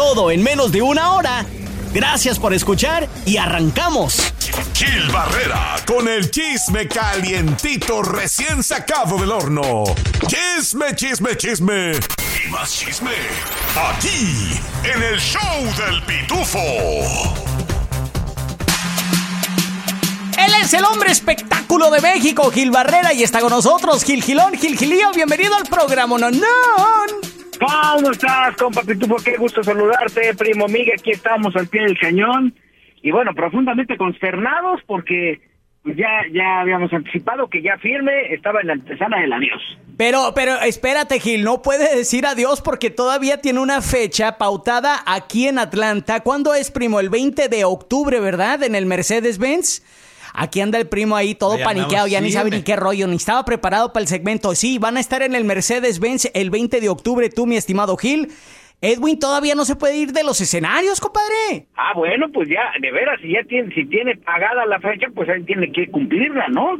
Todo en menos de una hora. Gracias por escuchar y arrancamos. Gil Barrera con el chisme calientito recién sacado del horno. Chisme, chisme, chisme. Y más chisme. Aquí, en el show del pitufo. Él es el hombre espectáculo de México, Gil Barrera, y está con nosotros, Gil Gilón, Gil Gilío. Bienvenido al programa Nonón. ¿Cómo estás, compa Pitufo? Qué gusto saludarte, primo Miguel. Aquí estamos al pie del cañón. Y bueno, profundamente consternados porque pues, ya, ya habíamos anticipado que ya firme estaba en la antesana del adiós. Pero, pero espérate, Gil, no puede decir adiós porque todavía tiene una fecha pautada aquí en Atlanta. ¿Cuándo es, primo? El 20 de octubre, ¿verdad? En el Mercedes-Benz. Aquí anda el primo ahí todo Ahí paniqueado, andamos, ya ni sabe ni qué rollo, ni estaba preparado para el segmento. Sí, van a estar en el Mercedes-Benz el 20 de octubre, tú, mi estimado Gil. Edwin todavía no se puede ir de los escenarios, compadre. Ah, bueno, pues ya, de veras, si ya tiene, si tiene pagada la fecha, pues ahí tiene que cumplirla, ¿no?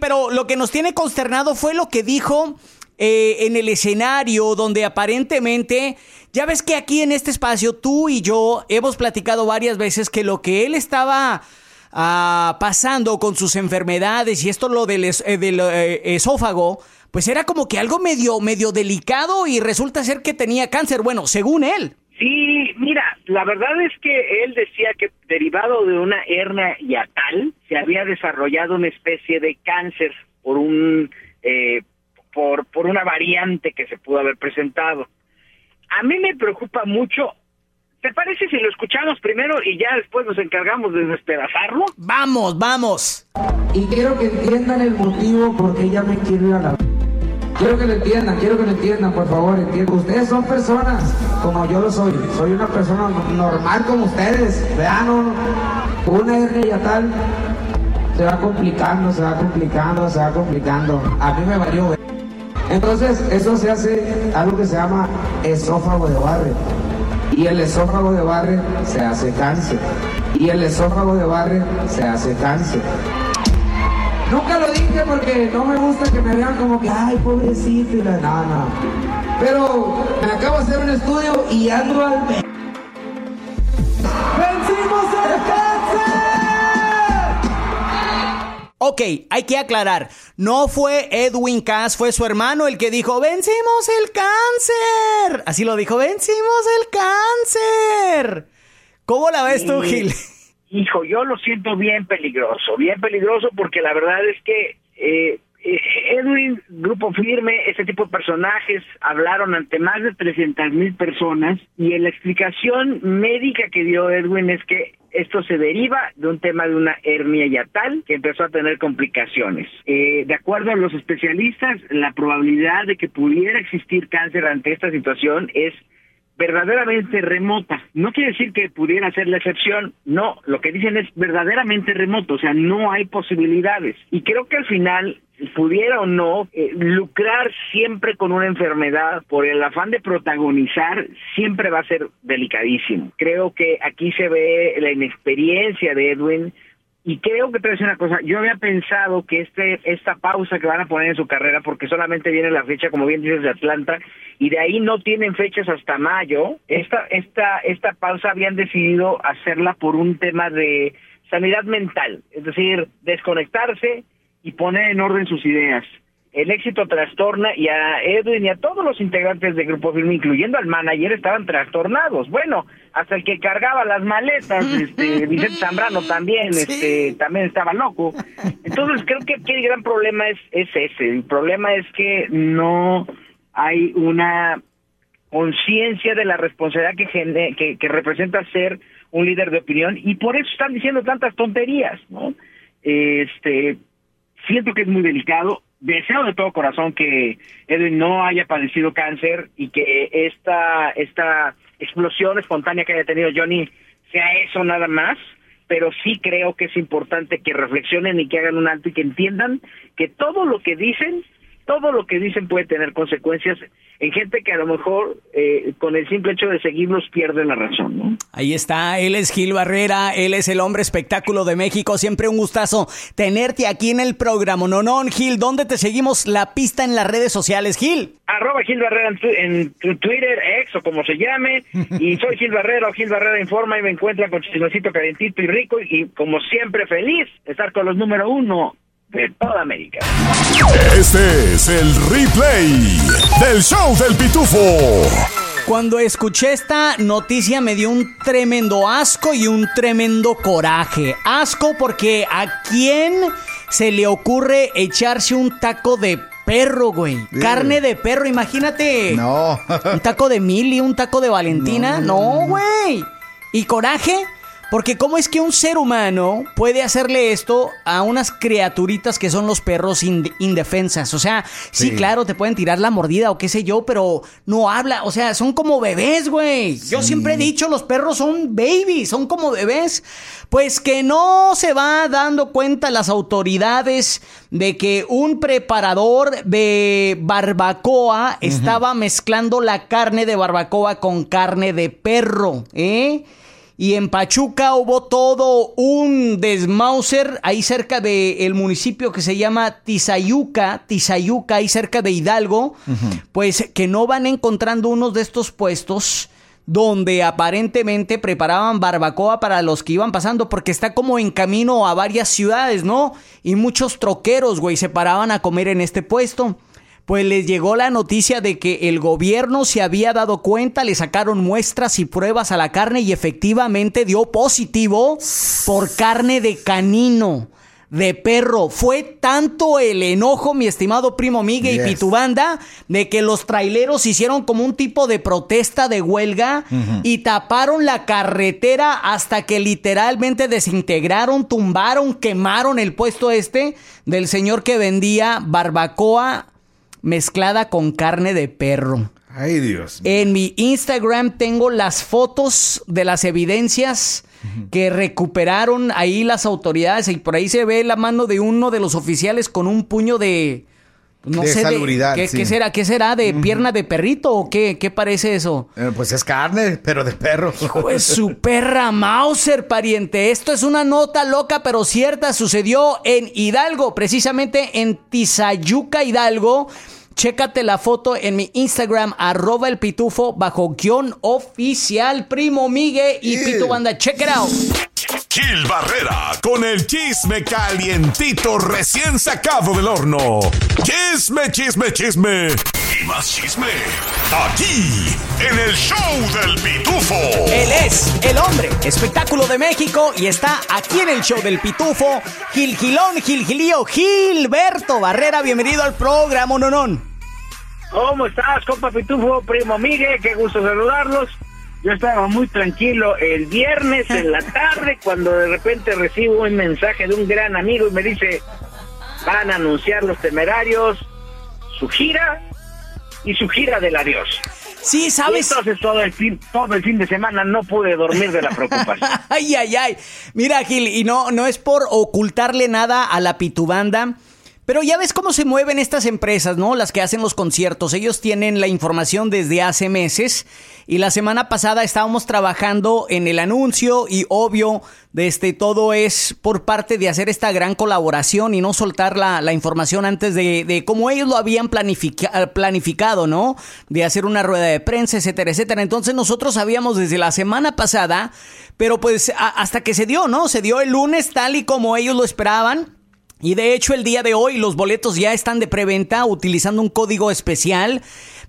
Pero lo que nos tiene consternado fue lo que dijo eh, en el escenario, donde aparentemente, ya ves que aquí en este espacio tú y yo hemos platicado varias veces que lo que él estaba ah, pasando con sus enfermedades y esto lo del, eh, eh, esófago, pues era como que algo medio, medio delicado y resulta ser que tenía cáncer, bueno, según él. Sí, mira, la verdad es que él decía que derivado de una hernia hiatal se había desarrollado una especie de cáncer por un eh, por por una variante que se pudo haber presentado. A mí me preocupa mucho. ¿Te parece si lo escuchamos primero y ya después nos encargamos de despedazarlo? Vamos, vamos. Y quiero que entiendan el motivo por qué ella me quiere ir a la... Quiero que lo entiendan, quiero que lo entiendan, por favor, entiendan. Ustedes son personas como yo lo soy. Soy una persona normal como ustedes. Vean, no, una hernia tal se va complicando, se va complicando, se va complicando. A mí me valió. ver. Entonces, eso se hace algo que se llama esófago de Barrett. Y el esófago de Barrett se hace cáncer. Y el esófago de Barrett se hace cáncer. Nunca lo dije porque no me gusta que me vean como que, ay, pobrecito, y la... No. Pero me acabo de hacer un estudio y ando al... ¡Vencimos el Ok, hay que aclarar, no fue Edwin Cass, fue su hermano el que dijo, vencimos el cáncer. Así lo dijo, vencimos el cáncer. ¿Cómo la ves tú. Gil? Hijo, yo lo siento bien peligroso, bien peligroso porque la verdad es que eh, Edwin, Grupo Firme, este tipo de personajes hablaron ante más de 300 mil personas y la explicación médica que dio Edwin es que esto se deriva de un tema de una hernia yatal que empezó a tener complicaciones. Eh, de acuerdo a los especialistas, la probabilidad de que pudiera existir cáncer ante esta situación es verdaderamente remota. No quiere decir que pudiera ser la excepción, no, lo que dicen es verdaderamente remoto, o sea, no hay posibilidades. Y creo que al final, pudiera o no, eh, lucrar siempre con una enfermedad por el afán de protagonizar siempre va a ser delicadísimo. Creo que aquí se ve la inexperiencia de Edwin, y creo que te voy a decir una cosa, yo había pensado que este esta pausa que van a poner en su carrera, porque solamente viene la fecha, como bien dices, de Atlanta, y de ahí no tienen fechas hasta mayo, esta, esta, esta pausa habían decidido hacerla por un tema de sanidad mental, es decir, desconectarse y poner en orden sus ideas. El éxito trastorna y a Edwin y a todos los integrantes del Grupo Firme, incluyendo al manager, estaban trastornados. Bueno, hasta el que cargaba las maletas, este, Vicente Zambrano también, este, también estaba loco. Entonces creo que aquí el gran problema es, es ese. El problema es que no hay una conciencia de la responsabilidad que, gene- que, que representa ser un líder de opinión y por eso están diciendo tantas tonterías, ¿no? Este, siento que es muy delicado. deseo de todo corazón que Edwin no haya padecido cáncer y que esta, esta explosión espontánea que haya tenido Johnny sea eso nada más, pero sí creo que es importante que reflexionen y que hagan un alto y que entiendan que todo lo que dicen todo lo que dicen puede tener consecuencias en gente que a lo mejor eh, con el simple hecho de seguirlos pierde la razón, ¿no? Ahí está, él es Gil Barrera, él es el hombre espectáculo de México, siempre un gustazo tenerte aquí en el programa. No, no, Gil, ¿dónde te seguimos la pista en las redes sociales, Gil? Arroba Gil Barrera en, Twitter, ex o como se llame, y soy Gil Barrera o Gil Barrera Informa y me encuentra con chismecito calentito y rico y como siempre feliz estar con los número uno de toda América. Este es el replay del show del pitufo. Cuando escuché esta noticia me dio un tremendo asco y un tremendo coraje. Asco porque a quién se le ocurre echarse un taco de perro, güey. Carne de perro, imagínate. No. un taco de Mili, un taco de Valentina. No, güey. ¿Y coraje? Porque ¿cómo es que un ser humano puede hacerle esto a unas criaturitas que son los perros indefensas? O sea, sí. claro, te pueden tirar la mordida o qué sé yo, pero no habla. O sea, son como bebés, güey. Yo siempre he dicho, los perros son babies, son como bebés. Pues que no se va dando cuenta las autoridades de que un preparador de barbacoa estaba mezclando la carne de barbacoa con carne de perro, ¿eh? Y en Pachuca hubo todo un desmauser ahí cerca del municipio que se llama Tizayuca, Tizayuca, ahí cerca de Hidalgo, pues que no van encontrando unos de estos puestos donde aparentemente preparaban barbacoa para los que iban pasando, porque está como en camino a varias ciudades, ¿no? Y muchos troqueros, güey, se paraban a comer en este puesto pues les llegó la noticia de que el gobierno se había dado cuenta, le sacaron muestras y pruebas a la carne y efectivamente dio positivo por carne de canino de perro. Fue tanto el enojo, mi estimado primo Miguel y Pitubanda, de que los traileros hicieron como un tipo de protesta de huelga y taparon la carretera hasta que literalmente desintegraron, tumbaron, quemaron el puesto este del señor que vendía barbacoa mezclada con carne de perro. Ay, Dios. En mi Instagram tengo las fotos de las evidencias que recuperaron ahí las autoridades y por ahí se ve la mano de uno de los oficiales con un puño de no sé salubridad, ¿qué, será? ¿Qué será? ¿De pierna de perrito o qué? ¿Qué parece eso? Eh, pues es carne, pero de perro. Pues su perra Mauser, pariente. Esto es una nota loca pero cierta. Sucedió en Hidalgo, precisamente en Tizayuca, Hidalgo. Chécate la foto en mi Instagram, arroba el pitufo, bajo guion oficial, primo Migue y Pitu Banda. Check it out. Gil Barrera, con el chisme calientito recién sacado del horno. Chisme, chisme, chisme. Y más chisme. Aquí, en el show del pitufo. Él es el hombre, espectáculo de México, y está aquí en el show del pitufo. Gil Gilón, Gil Gilío, Gilberto Barrera, bienvenido al programa Nonón. ¿Cómo estás, compa Pitufo, primo Miguel? Qué gusto saludarlos. Yo estaba muy tranquilo el viernes en la tarde cuando de repente recibo un mensaje de un gran amigo y me dice, van a anunciar los temerarios su gira y su gira del adiós. Sí, ¿sabes? entonces todo el fin, todo el fin de semana no pude dormir de la preocupación. ay, ay, ay. Mira, Gil, y no, no es por ocultarle nada a la pitubanda. Pero ya ves cómo se mueven estas empresas, ¿no? Las que hacen los conciertos. Ellos tienen la información desde hace meses. Y la semana pasada estábamos trabajando en el anuncio y obvio, de este, todo es por parte de hacer esta gran colaboración y no soltar la, información antes de, de cómo ellos lo habían planificado, ¿no? De hacer una rueda de prensa, etcétera, etcétera. Entonces nosotros sabíamos desde la semana pasada, pero pues hasta que se dio, ¿no? Se dio el lunes tal y como ellos lo esperaban. Y de hecho el día de hoy los boletos ya están de preventa utilizando un código especial.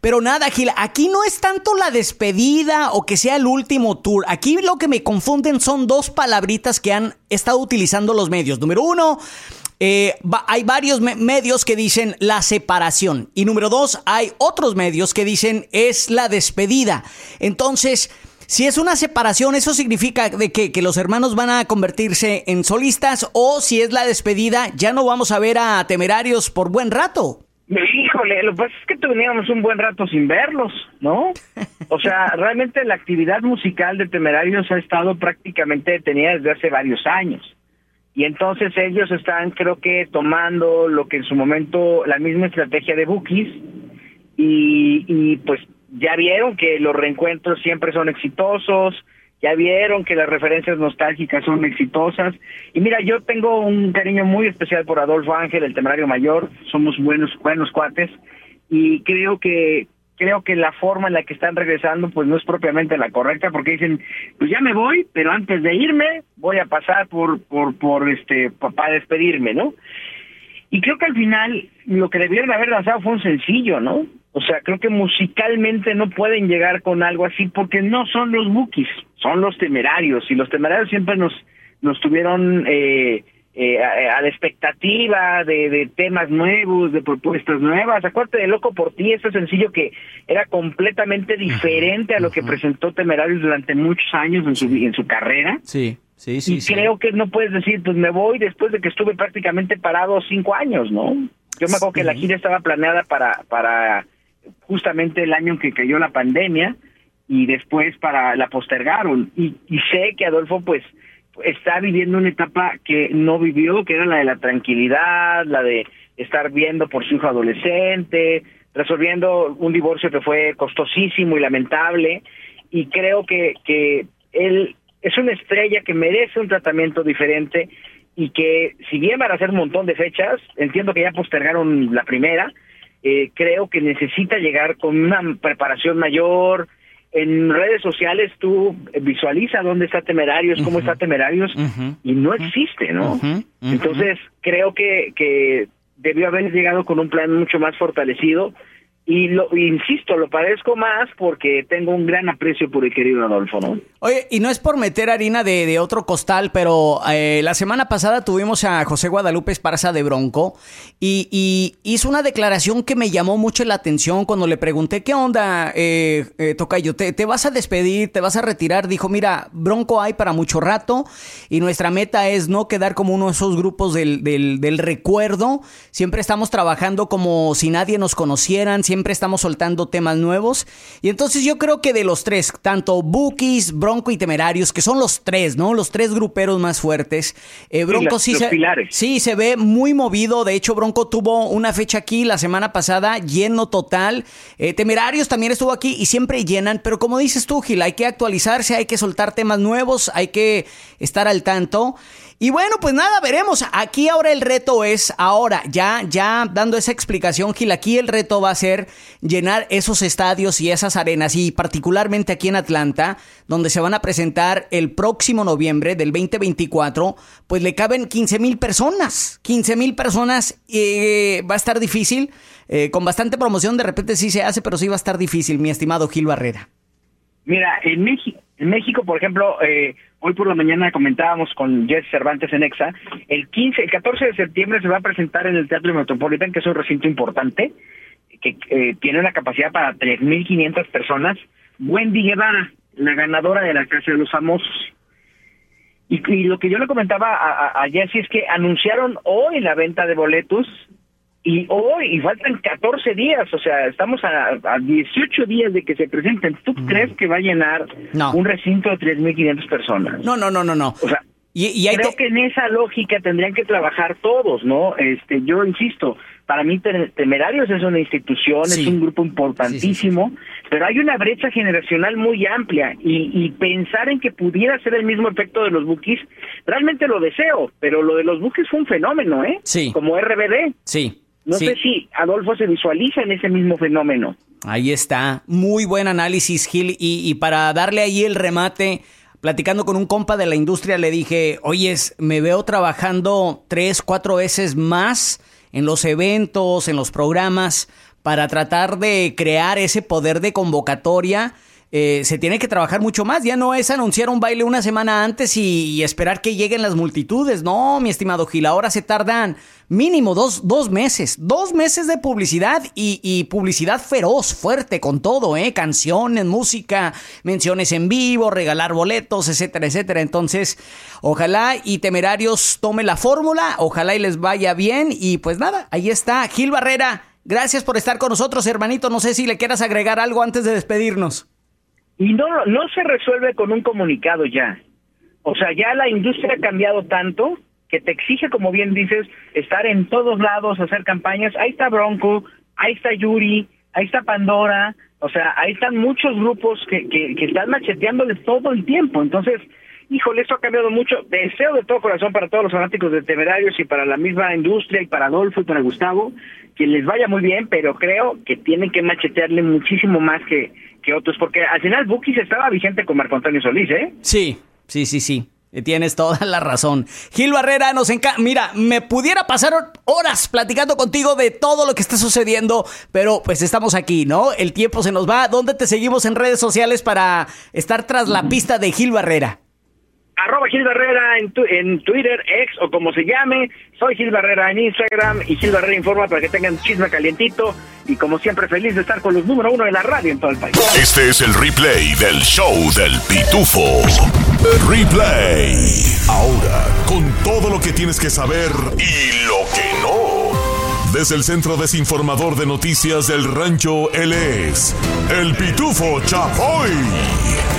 Pero nada, Gil, aquí no es tanto la despedida o que sea el último tour. Aquí lo que me confunden son dos palabritas que han estado utilizando los medios. Número uno, eh, hay varios medios que dicen la separación. Y número dos, hay otros medios que dicen es la despedida. Entonces... Si es una separación, ¿eso significa de que, que, los hermanos van a convertirse en solistas? O si es la despedida, ya no vamos a ver a Temerarios por buen rato. Híjole, lo que pasa es que teníamos un buen rato sin verlos, ¿no? O sea, realmente la actividad musical de Temerarios ha estado prácticamente detenida desde hace varios años. Y entonces ellos están, creo que, tomando lo que en su momento, la misma estrategia de Bookies, y, y pues ya vieron que los reencuentros siempre son exitosos, ya vieron que las referencias nostálgicas son exitosas. Y mira, yo tengo un cariño muy especial por Adolfo Ángel, el temerario mayor, somos buenos, buenos cuates, y creo que creo que la forma en la que están regresando pues no es propiamente la correcta porque dicen pues ya me voy pero antes de irme voy a pasar por por por este para despedirme no y creo que al final lo que debieron haber lanzado fue un sencillo no o sea, creo que musicalmente no pueden llegar con algo así porque no son los Bookies, son los temerarios. Y los temerarios siempre nos, nos tuvieron eh, eh, a, la expectativa de, de, temas nuevos, de propuestas nuevas. Acuérdate de Loco por ti, ese sencillo que era completamente diferente a lo que presentó Temerarios durante muchos años en su, en su carrera. Sí. Sí, sí, y creo que no puedes decir, pues me voy después de que estuve prácticamente parado cinco años, ¿no? Yo me acuerdo que la gira estaba planeada para, para justamente el año en que cayó la pandemia y después para la postergaron. Y, sé que Adolfo pues está viviendo una etapa que no vivió, que era la de la tranquilidad, la de estar viendo por su hijo adolescente, resolviendo un divorcio que fue costosísimo y lamentable. Y creo que, que él es una estrella que merece un tratamiento diferente y que si bien van a hacer un montón de fechas, entiendo que ya postergaron la primera, eh, creo que necesita llegar con una preparación mayor. En redes sociales tú visualiza dónde está Temerarios, cómo está Temerarios, y no existe, ¿no? Entonces, creo que, que debió haber llegado con un plan mucho más fortalecido y lo insisto, lo parezco más porque tengo un gran aprecio por el querido Adolfo, ¿no? Oye, y no es por meter harina de, de otro costal, pero eh, la semana pasada tuvimos a José Guadalupe Esparza de Bronco y, y, hizo una declaración que me llamó mucho la atención cuando le pregunté, ¿qué onda, eh, eh, Tocayo? ¿Te, ¿Te vas a despedir? ¿Te vas a retirar? Dijo, mira, Bronco hay para mucho rato y nuestra meta es no quedar como uno de esos grupos del, del, del recuerdo. Siempre estamos trabajando como si nadie nos conocieran, siempre estamos soltando temas nuevos. Y entonces yo creo que de los tres, tanto Bookies, Bronco y Temerarios, que son los tres, ¿no? Los tres gruperos más fuertes. Eh, Bronco sí, se, sí se ve muy movido. De hecho, Bronco tuvo una fecha aquí la semana pasada, lleno total. Eh, Temerarios también estuvo aquí y siempre llenan. Pero como dices tú, Gil, hay que actualizarse, hay que soltar temas nuevos, hay que estar al tanto. Y bueno, pues nada, veremos. Aquí ahora el reto es, ahora, ya, ya dando esa explicación, Gil, aquí el reto va a ser llenar esos estadios y esas arenas, y particularmente aquí en Atlanta, donde se van a presentar el próximo noviembre del 2024, pues le caben 15 mil personas. 15 mil personas, eh, va a estar difícil. Eh, con bastante promoción, de repente sí se hace, pero sí va a estar difícil, mi estimado Gil Barrera. Mira, en México, en México, por ejemplo, eh, hoy por la mañana comentábamos con Jess Cervantes en EXA, el 15, el 14 de septiembre se va a presentar en el Teatro Metropolitan, que es un recinto importante, que eh, tiene una capacidad para 3.500 personas. Wendy Guevara, la ganadora de la Casa de los Famosos. Y, lo que yo le comentaba a, a, es que anunciaron hoy la venta de boletos y hoy, y faltan 14 días, o sea, estamos a, 18 días de que se presenten. ¿Tú crees que va a llenar un recinto de 3.500 personas? No, no, no, no, no. O sea, y, creo que en esa lógica tendrían que trabajar todos, ¿no? Este, yo insisto, para mí Temerarios es una institución, es un grupo importantísimo, pero hay una brecha generacional muy amplia y, y, pensar en que pudiera ser el mismo efecto de los Bookies, realmente lo deseo, pero lo de los Bookies fue un fenómeno, ¿eh? Sí. Como RBD. Sí. No sé si Adolfo se visualiza en ese mismo fenómeno. Ahí está, muy buen análisis, Gil. Y, para darle ahí el remate, platicando con un compa de la industria, le dije, oyes, me veo trabajando tres, cuatro veces más en los eventos, en los programas, para tratar de crear ese poder de convocatoria eh, se tiene que trabajar mucho más. Ya no es anunciar un baile una semana antes y, esperar que lleguen las multitudes. No, mi estimado Gil, ahora se tardan mínimo dos, dos meses. Dos meses de publicidad y, publicidad feroz, fuerte, con todo, ¿eh? Canciones, música, menciones en vivo, regalar boletos, etcétera, etcétera. Entonces, ojalá y Temerarios tome la fórmula, ojalá y les vaya bien. Y pues nada, ahí está. Gil Barrera, gracias por estar con nosotros, hermanito. No sé si le quieras agregar algo antes de despedirnos. Y no, no se resuelve con un comunicado ya. O sea, ya la industria ha cambiado tanto que te exige, como bien dices, estar en todos lados, hacer campañas. Ahí está Bronco, ahí está Yuri, ahí está Pandora. O sea, ahí están muchos grupos que, que, que están macheteándoles todo el tiempo. Entonces, híjole, esto ha cambiado mucho. Deseo de todo corazón para todos los fanáticos de Temerarios y para la misma industria y para Adolfo y para Gustavo, que les vaya muy bien, pero creo que tienen que machetearle muchísimo más que, que otros, porque al final Bukis estaba vigente con Marco Antonio Solís, ¿eh? Sí, sí, sí, sí. Tienes toda la razón. Gil Barrera, nos encanta. Mira, me pudiera pasar horas platicando contigo de todo lo que está sucediendo, pero pues estamos aquí, ¿no? El tiempo se nos va. ¿Dónde te seguimos en redes sociales para estar tras la pista de Gil Barrera? Arroba Gil Barrera en, en Twitter, ex o como se llame. Soy Gil Barrera en Instagram y Gil Barrera informa para que tengan chisme calientito. Y como siempre, feliz de estar con los número uno de la radio en todo el país. Este es el replay del show del Pitufo. Replay. Ahora, con todo lo que tienes que saber y lo que no. Desde el Centro Desinformador de Noticias del Rancho, él es el Pitufo Chapoy.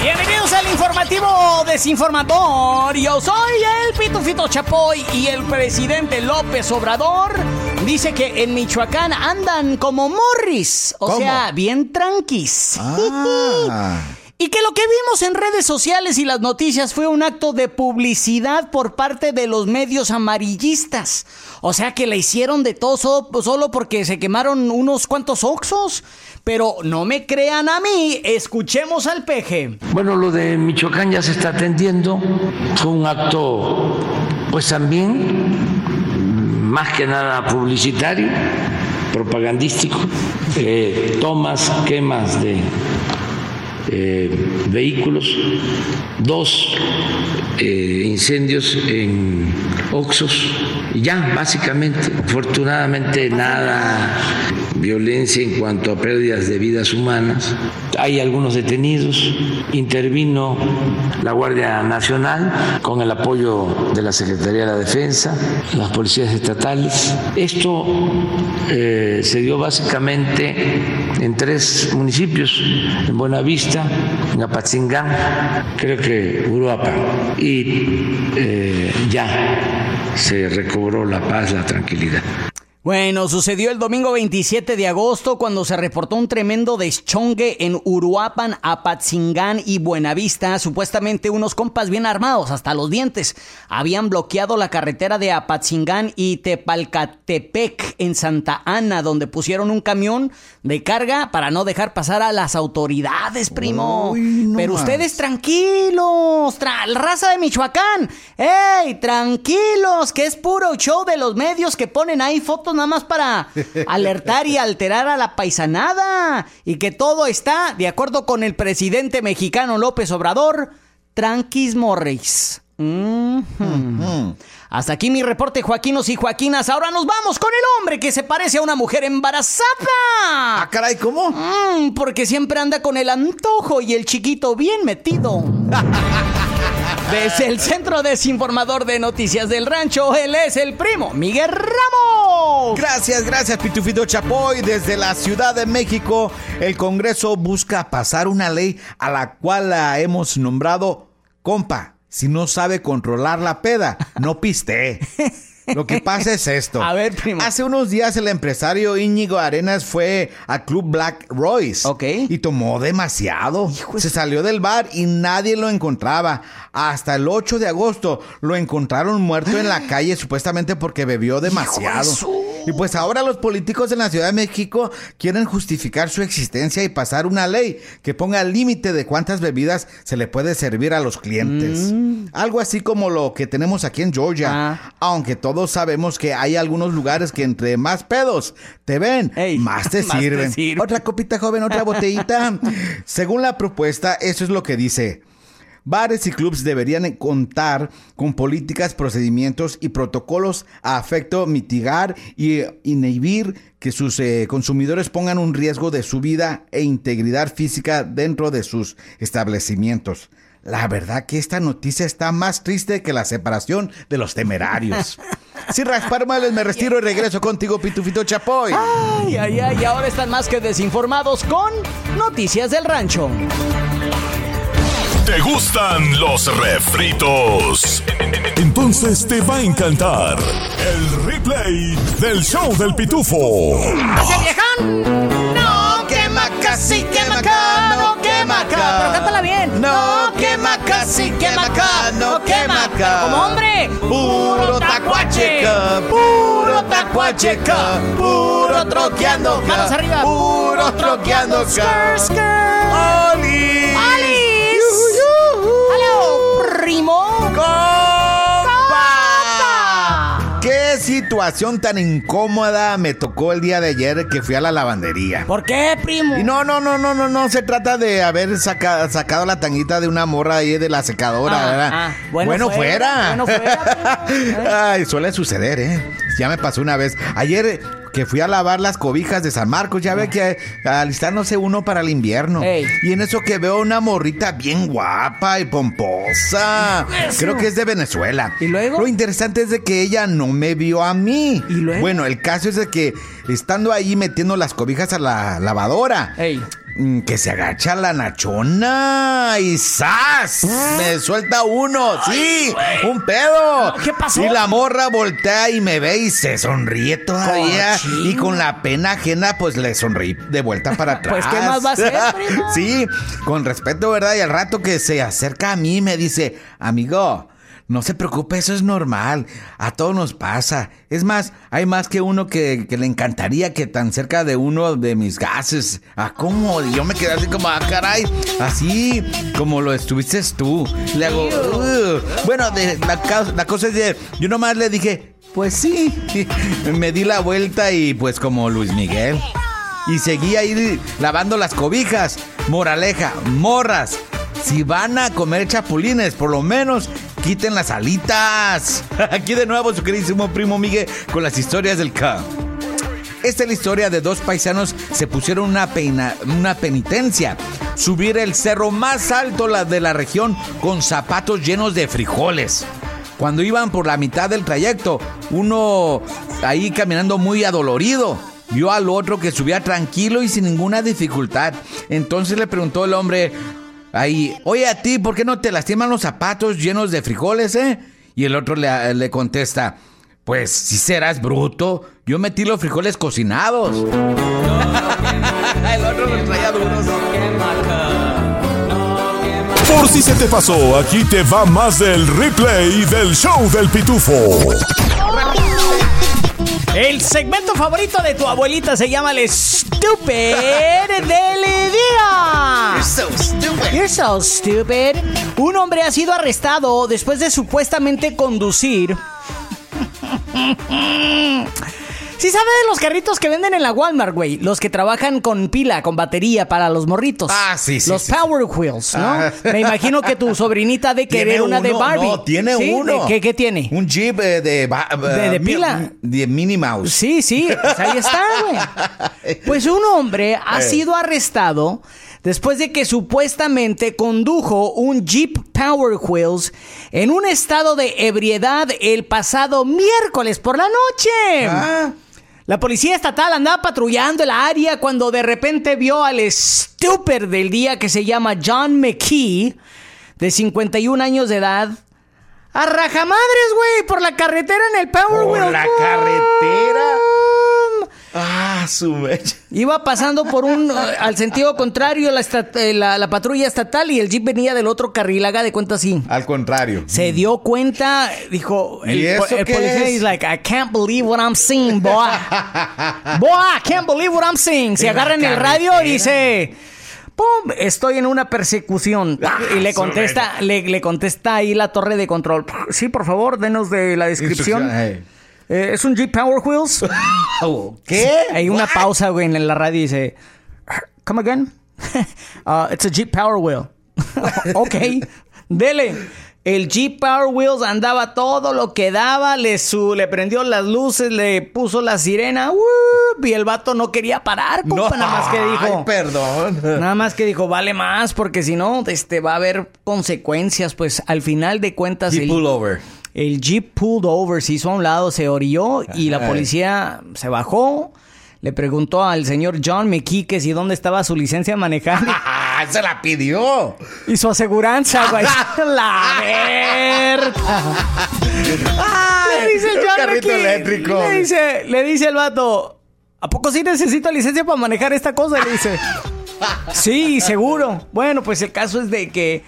Bienvenidos al informativo desinformador. Yo soy el Pitufito Chapoy y el presidente López Obrador dice que en Michoacán andan como Morris, o sea, bien tranquis. Ah. Y que lo que vimos en redes sociales y las noticias fue un acto de publicidad por parte de los medios amarillistas. O sea que le hicieron de todo solo, porque se quemaron unos cuantos oxos. Pero no me crean a mí, escuchemos al peje. Bueno, lo de Michoacán ya se está atendiendo. Fue un acto, pues también, más que nada publicitario, propagandístico. Eh, tomas, quemas de eh, vehículos, dos eh, incendios en Oxos, ya, básicamente, afortunadamente nada violencia en cuanto a pérdidas de vidas humanas. Hay algunos detenidos. Intervino la Guardia Nacional con el apoyo de la Secretaría de la Defensa, las policías estatales. Esto eh, se dio básicamente en tres municipios, en Buenavista, en Apatzingán, creo que Uruapa, y eh, ya se recobró la paz, la tranquilidad. Bueno, sucedió el domingo 27 de agosto cuando se reportó un tremendo deschongue en Uruapan, Apatzingán y Buenavista. Supuestamente unos compas bien armados hasta los dientes habían bloqueado la carretera de Apatzingán y Tepalcatepec en Santa Ana, donde pusieron un camión de carga para no dejar pasar a las autoridades, primo. Pero ustedes tranquilos, raza de Michoacán. ¡Ey, tranquilos! Que es puro show de los medios que ponen ahí fotos nada más para alertar y alterar a la paisanada. Y que todo está, de acuerdo con el presidente mexicano López Obrador, tranquis morris. Hasta aquí mi reporte, Joaquinos y Joaquinas. Ahora nos vamos con el hombre que se parece a una mujer embarazada. Ah, caray, ¿cómo? Mm, porque siempre anda con el antojo y el chiquito bien metido. Desde el Centro Desinformador de Noticias del Rancho, él es el primo Miguel Ramos. Gracias, gracias, Pitufito Chapoy. Desde la Ciudad de México, el Congreso busca pasar una ley a la cual la hemos nombrado compa. Si no sabe controlar la peda, no piste. Lo que pasa es esto. A ver, primo. Hace unos días el empresario Íñigo Arenas fue a Club Black Royce. Ok. Y tomó demasiado. Se salió del bar y nadie lo encontraba. Hasta el 8 de agosto lo encontraron muerto en la calle supuestamente porque bebió demasiado. Y pues ahora los políticos en la Ciudad de México quieren justificar su existencia y pasar una ley que ponga el límite de cuántas bebidas se le puede servir a los clientes. Mm. Algo así como lo que tenemos aquí en Georgia. Ah. Aunque todos sabemos que hay algunos lugares que entre más pedos te ven, Ey, más te más te sirven. sirven. Otra copita joven, otra botellita. Según la propuesta, eso es lo que dice. Bares y clubs deberían contar con políticas, procedimientos y protocolos a efecto mitigar y inhibir que sus eh, consumidores pongan un riesgo de su vida e integridad física dentro de sus establecimientos. La verdad que esta noticia está más triste que la separación de los temerarios. Sin raspar males, me retiro y regreso contigo, Pitufito Chapoy. Ay, ay, ay, y ahora están más que desinformados con Noticias del Rancho. ¿Te gustan los refritos? Entonces te va a encantar el replay del show del pitufo. ¡Ese viejón! No quema casi, quema acá, no quema acá. Pero cántala bien. No quema casi, quema acá, no quema acá. Como hombre. Puro tacuacheca, puro tacuacheca, puro troqueando Manos arriba. puro troqueando. Skr, skr. ¡Oli! ¡Alice! Yuyu. ¡Aló, primo! ¡Compa! ¡Qué situación tan incómoda me tocó el día de ayer que fui a la lavandería! ¿Por qué, primo? Y no, no, no, no, no, no se trata de haber saca- sacado la tanguita de una morra ahí de la secadora, Ah, ¿verdad? ah, bueno fuera, bueno fuera. Ay, suele suceder, ¿eh? Ya me pasó una vez. Ayer que fui a lavar las cobijas de San Marcos, ya ve que alistándose uno para el invierno. Ey. Y en eso que veo una morrita bien guapa y pomposa. Eso. Creo que es de Venezuela. ¿Y luego? Lo interesante es de que ella no me vio a mí. ¿Y luego? Bueno, el caso es de que estando ahí metiendo las cobijas a la lavadora, Ey. Mm, que se agacha la nachona y ¡zas! Me suelta uno, sí, un pedo. ¿Qué pasó? Y la morra voltea y me ve y se sonríe todavía. Y con la pena ajena, pues le sonríe de vuelta para atrás. Pues, ¿qué más va a primo? sí, con respeto, ¿verdad? Y al rato que se acerca a mí me dice, amigo. No se preocupe, eso es normal. A todos nos pasa. Es más, hay más que uno que, le encantaría que tan cerca de uno de mis gases. Ah, ¿cómo? Y yo me quedé así como, ah, caray. Así como lo estuviste tú. Le hago. Bueno, la, la cosa es de, yo nomás le dije, pues sí. Me di la vuelta y pues como Luis Miguel. Y seguí ahí lavando las cobijas. Moraleja, morras. Si van a comer chapulines, por lo menos quiten las alitas. Aquí de nuevo su queridísimo primo Miguel con las historias del K. Esta es la historia de dos paisanos se pusieron una, peina- una penitencia. Subir el cerro más alto de la región con zapatos llenos de frijoles. Cuando iban por la mitad del trayecto, uno ahí caminando muy adolorido, vio al otro que subía tranquilo y sin ninguna dificultad. Entonces le preguntó el hombre ahí, oye a ti, ¿por qué no te lastiman los zapatos llenos de frijoles, eh? Y el otro le, le contesta, pues si serás bruto, yo metí los frijoles cocinados. el otro los traía duros. Por si se te pasó, aquí te va más del replay del show del pitufo. El segmento favorito de tu abuelita se llama el Stupid del día. So stupid. You're so stupid. Un hombre ha sido arrestado después de supuestamente conducir. Sí sabe de los carritos que venden en la Walmart, güey. Los que trabajan con pila, con batería para los morritos. Ah, sí, sí, Los sí. Power Wheels, ¿no? Ah. Me imagino que tu sobrinita de querer una de Barbie. No, tiene ¿Sí? uno. ¿De ¿Qué, ¿Qué tiene? Un Jeep eh, de, ba- De- de mi- pila. De Minnie Mouse. Sí, sí, pues ahí está, güey. Pues un hombre ha Eh. sido arrestado después de que supuestamente condujo un Jeep Power Wheels en un estado de ebriedad el pasado miércoles por la noche. Ah. La policía estatal andaba patrullando el área cuando de repente vio al stupid del día que se llama John McKee, de 51 años de edad, a rajamadres, güey, por la carretera en el Power ¿Por la carretera? Ah, su mecha. Iba pasando por un eh, al sentido contrario la, eh, la- la patrulla estatal y el jeep venía del otro carril, haga de cuenta así. Al contrario. Se dio cuenta, dijo el, ¿Y eso el qué policía, es? like, I can't believe what I'm seeing, boy. boy, I can't believe what I'm seeing. Se agarra en el radio y dice, ¡pum! Estoy en una persecución. Ah, y le contesta, le, le contesta ahí la torre de control. Sí, por favor, denos de la descripción. Instrucción, Eh, ¿Es un Jeep Power Wheels? hey. ¿Qué? Hay una pausa, güey, en la radio y dice, come again? Uh, it's a Jeep Power Wheel. ok, dele. El Jeep Power Wheels andaba todo lo que daba, le, su, le prendió las luces, le puso la sirena, ¡wup! y el vato no quería parar, compa, nada más que dijo. Ay, perdón. Nada más que dijo, vale más, porque si no, este, va a haber consecuencias. Pues al final de cuentas, Jeep el, pullover. El Jeep pulled over, se hizo a un lado, se orilló y la policía se bajó. Le preguntó al señor John McKee que si dónde estaba su licencia de manejar Ah, se la pidió. y su aseguranza, güey. la ver. le dice el John carrito McKee, eléctrico. Le dice, le dice el vato, ¿a poco sí necesito licencia para manejar esta cosa? Le dice, sí, seguro. Bueno, pues el caso es de que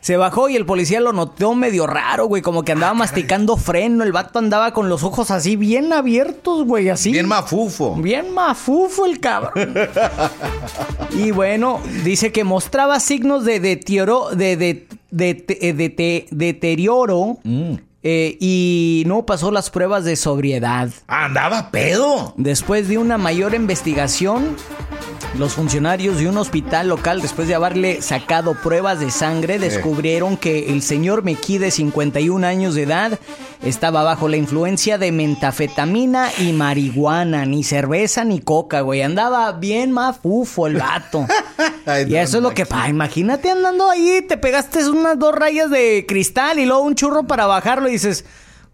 se bajó y el policía lo notó medio raro, güey, como que Ah, andaba masticando freno. El vato andaba con los ojos así bien abiertos, güey, así. Bien mafufo. Bien mafufo el cabrón. y bueno, dice que mostraba signos de deterioro, de, de, de- de- deterioro eh, y no pasó las pruebas de sobriedad. Andaba pedo. Después de una mayor investigación, los funcionarios de un hospital local, después de haberle sacado pruebas de sangre, descubrieron que el señor McKee, de 51 años de edad, estaba bajo la influencia de mentafetamina y marihuana, ni cerveza ni coca, güey. Andaba bien mafufo el vato. Ay, y eso es lo que, pa, imagínate andando ahí, te pegaste unas dos rayas de cristal y luego un churro para bajarlo y dices,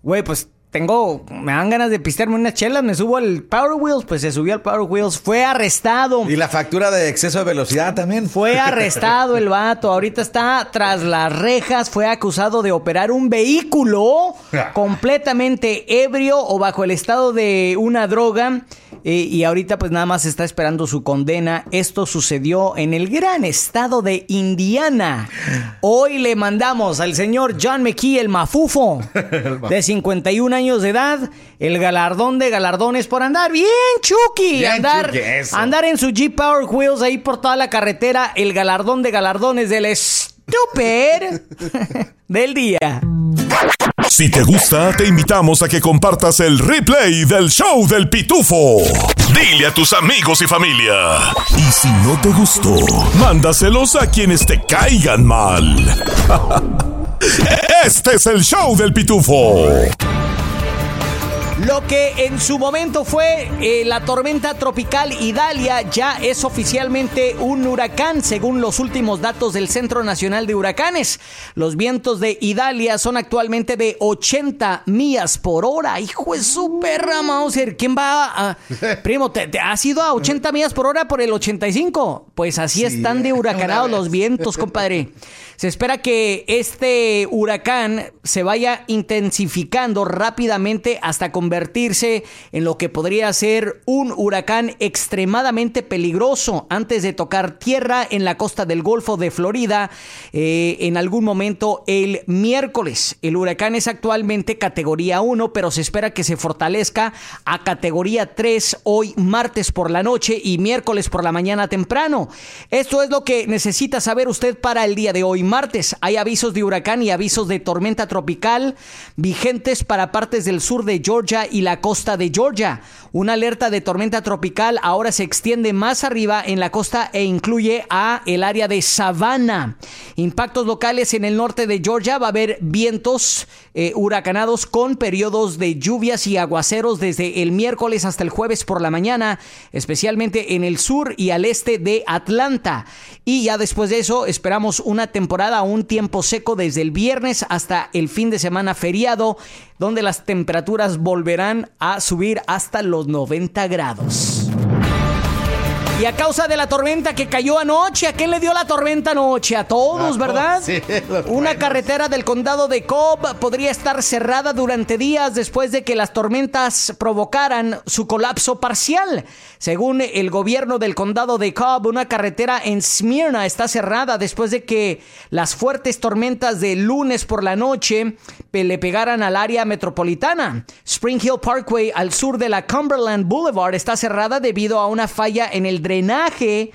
güey, pues tengo, me dan ganas de pistearme unas chelas, me subo al Power Wheels, pues se subió al Power Wheels, fue arrestado. Y la factura de exceso de velocidad también. Fue arrestado el vato, ahorita está tras las rejas, fue acusado de operar un vehículo completamente ebrio o bajo el estado de una droga eh, y ahorita pues nada más está esperando su condena. Esto sucedió en el gran estado de Indiana. Hoy le mandamos al señor John McKee, el mafufo, de 51 años de edad, el galardón de galardones por andar bien chucky, Bien andar, chucky, andar en su Jeep Power Wheels ahí por toda la carretera, el galardón de galardones del estúpido del día. Si te gusta, te invitamos a que compartas el replay del show del pitufo. Dile a tus amigos y familia. Y si no te gustó, mándaselos a quienes te caigan mal. Este es el show del pitufo. Lo que en su momento fue eh, la tormenta tropical Idalia ya es oficialmente un huracán, según los últimos datos del Centro Nacional de Huracanes. Los vientos de Idalia son actualmente de 80 millas por hora. Hijo de su perra, Mauser. ¿Quién va a... Primo, ¿te, te has ido a 80 millas por hora por el 85? Pues así están de huracanados los vientos, compadre. Se espera que este huracán se vaya intensificando rápidamente hasta convertirse en lo que podría ser un huracán extremadamente peligroso antes de tocar tierra en la costa del Golfo de Florida eh, en algún momento el miércoles. El huracán es actualmente categoría 1, pero se espera que se fortalezca a categoría 3 hoy martes por la noche y miércoles por la mañana temprano. Esto es lo que necesita saber usted para el día de hoy martes. Hay avisos de huracán y avisos de tormenta tropical vigentes para partes del sur de Georgia y la costa de Georgia. Una alerta de tormenta tropical ahora se extiende más arriba en la costa e incluye a el área de Savannah. Impactos locales en el norte de Georgia va a haber vientos eh, huracanados con periodos de lluvias y aguaceros desde el miércoles hasta el jueves por la mañana, especialmente en el sur y al este de Atlanta. Y ya después de eso esperamos una temporada, un tiempo seco desde el viernes hasta el fin de semana feriado, donde las temperaturas volverán a subir hasta los 90 grados. Y a causa de la tormenta que cayó anoche, ¿a quién le dio la tormenta anoche? A todos, ¿verdad? Sí, Una carretera del condado de Cobb podría estar cerrada durante días después de que las tormentas provocaran su colapso parcial. Según el gobierno del condado de Cobb, una carretera en Smyrna está cerrada después de que las fuertes tormentas de lunes por la noche le pegaran al área metropolitana. Spring Hill Parkway al sur de la Cumberland Boulevard está cerrada debido a una falla en el drenaje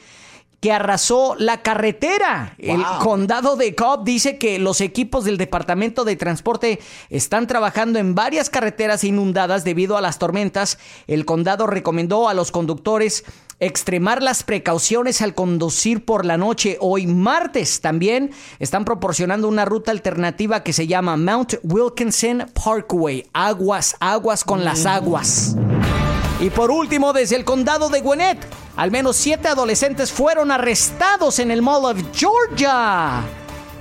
que arrasó la carretera. El condado de Cobb dice que los equipos del Departamento de Transporte están trabajando en varias carreteras inundadas debido a las tormentas. El condado recomendó a los conductores extremar las precauciones al conducir por la noche. Hoy martes también están proporcionando una ruta alternativa que se llama Mount Wilkinson Parkway. Aguas, aguas con las aguas. Y por último, desde el condado de Gwinnett, al menos siete adolescentes fueron arrestados en el Mall of Georgia.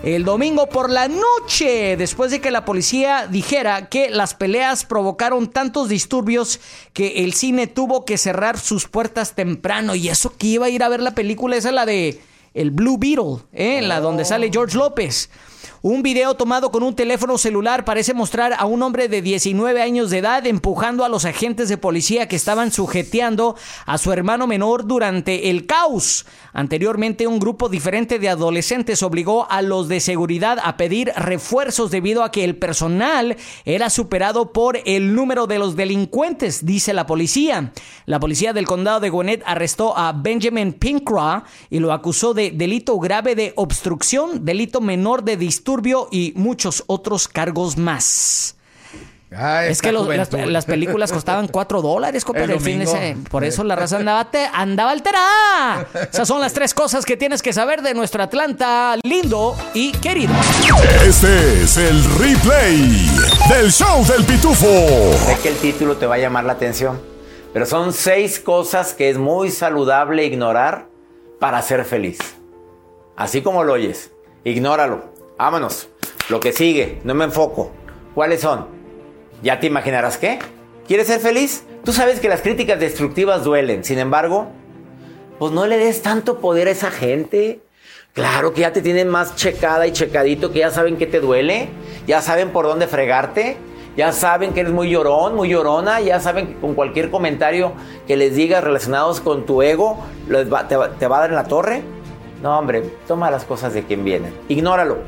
El domingo por la noche, después de que la policía dijera que las peleas provocaron tantos disturbios que el cine tuvo que cerrar sus puertas temprano. Y eso que iba a ir a ver la película, esa es la de El Blue Beetle, ¿eh? la donde sale George López. Un video tomado con un teléfono celular parece mostrar a un hombre de 19 años de edad empujando a los agentes de policía que estaban sujeteando a su hermano menor durante el caos. Anteriormente, un grupo diferente de adolescentes obligó a los de seguridad a pedir refuerzos debido a que el personal era superado por el número de los delincuentes, dice la policía. La policía del condado de Gwinnett arrestó a Benjamin Pincraw y lo acusó de delito grave de obstrucción, delito menor de disturbio y muchos otros cargos más. Ay, Es que los- las, películas costaban 4 dólares, compa, El el fin de domingo. ese- Por eso la raza andaba, te- andaba alterada. Esas son las tres cosas que tienes que saber de nuestro Atlanta lindo y querido. Este es el replay del show del pitufo. Sé que el título te va a llamar la atención, pero son seis cosas que es muy saludable ignorar para ser feliz. Así como lo oyes, ignóralo. Vámonos. Lo que sigue, no me enfoco. ¿Cuáles son? Ya te imaginarás qué. ¿Quieres ser feliz? Tú sabes que las críticas destructivas duelen. Sin embargo, pues no le des tanto poder a esa gente. Claro que ya te tienen más checada y checadito, que ya saben que te duele, ya saben por dónde fregarte, ya saben que eres muy llorón, muy llorona, ya saben que con cualquier comentario que les digas relacionados con tu ego, te va a dar en la torre. No, hombre, toma las cosas de quien vienen. Ignóralo.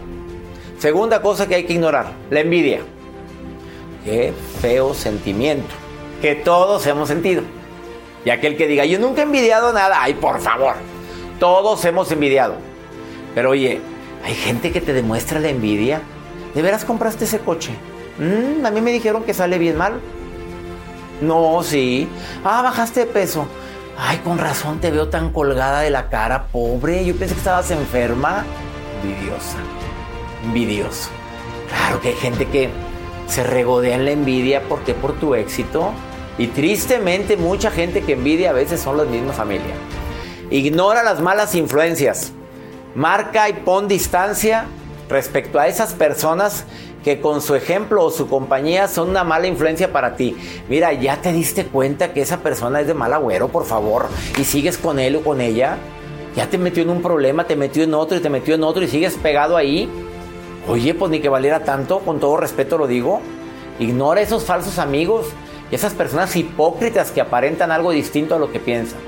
Segunda cosa que hay que ignorar, la envidia. Qué feo sentimiento que todos hemos sentido. Y aquel que diga, yo nunca he envidiado nada, ay, por favor, todos hemos envidiado. Pero oye, hay gente que te demuestra la envidia. ¿De veras compraste ese coche? Mm, a mí me dijeron que sale bien mal. No, sí. Ah, bajaste de peso. Ay, con razón te veo tan colgada de la cara, pobre. Yo pensé que estabas enferma. Envidiosa. Envidioso. Claro que hay gente que se regodea en la envidia porque por tu éxito. Y tristemente mucha gente que envidia a veces son la misma familia. Ignora las malas influencias. Marca y pon distancia respecto a esas personas que con su ejemplo o su compañía son una mala influencia para ti. Mira, ya te diste cuenta que esa persona es de mal agüero, por favor, y sigues con él o con ella. Ya te metió en un problema, te metió en otro y te metió en otro y sigues pegado ahí. Oye, pues ni que valiera tanto, con todo respeto lo digo. Ignora esos falsos amigos y esas personas hipócritas que aparentan algo distinto a lo que piensan.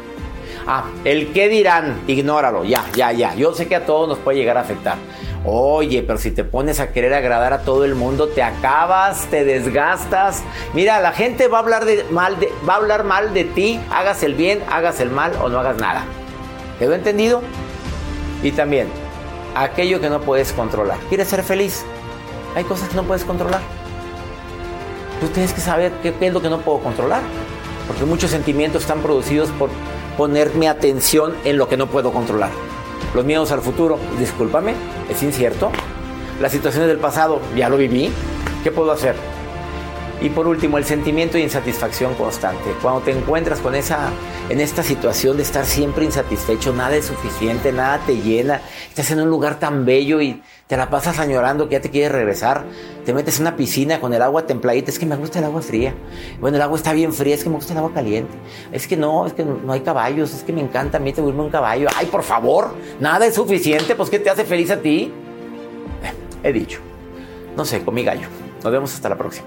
Ah, el qué dirán, ignóralo, ya, ya, ya. Yo sé que a todos nos puede llegar a afectar. Oye, pero si te pones a querer agradar a todo el mundo, te acabas, te desgastas. Mira, la gente va a hablar de mal de, va a hablar mal de ti, hagas el bien, hagas el mal o no hagas nada. ¿Quedó entendido? Y también, aquello que no puedes controlar. ¿Quieres ser feliz? Hay cosas que no puedes controlar. Tú tienes que saber qué, es lo que no puedo controlar. Porque muchos sentimientos están producidos por poner mi atención en lo que no puedo controlar. Los miedos al futuro, discúlpame, es incierto. Las situaciones del pasado, ya lo viví. ¿Qué puedo hacer? Y por último, el sentimiento de insatisfacción constante. Cuando te encuentras con esa, en esta situación de estar siempre insatisfecho, nada es suficiente, nada te llena, estás en un lugar tan bello y te la pasas añorando que ya te quieres regresar, te metes en una piscina con el agua templadita, es que me gusta el agua fría. Bueno, el agua está bien fría, es que me gusta el agua caliente. Es que no, es que no hay caballos, es que me encanta a mí te un caballo. Ay, por favor, nada es suficiente, pues ¿qué te hace feliz a ti? He dicho. No sé, con mi gallo. Nos vemos hasta la próxima.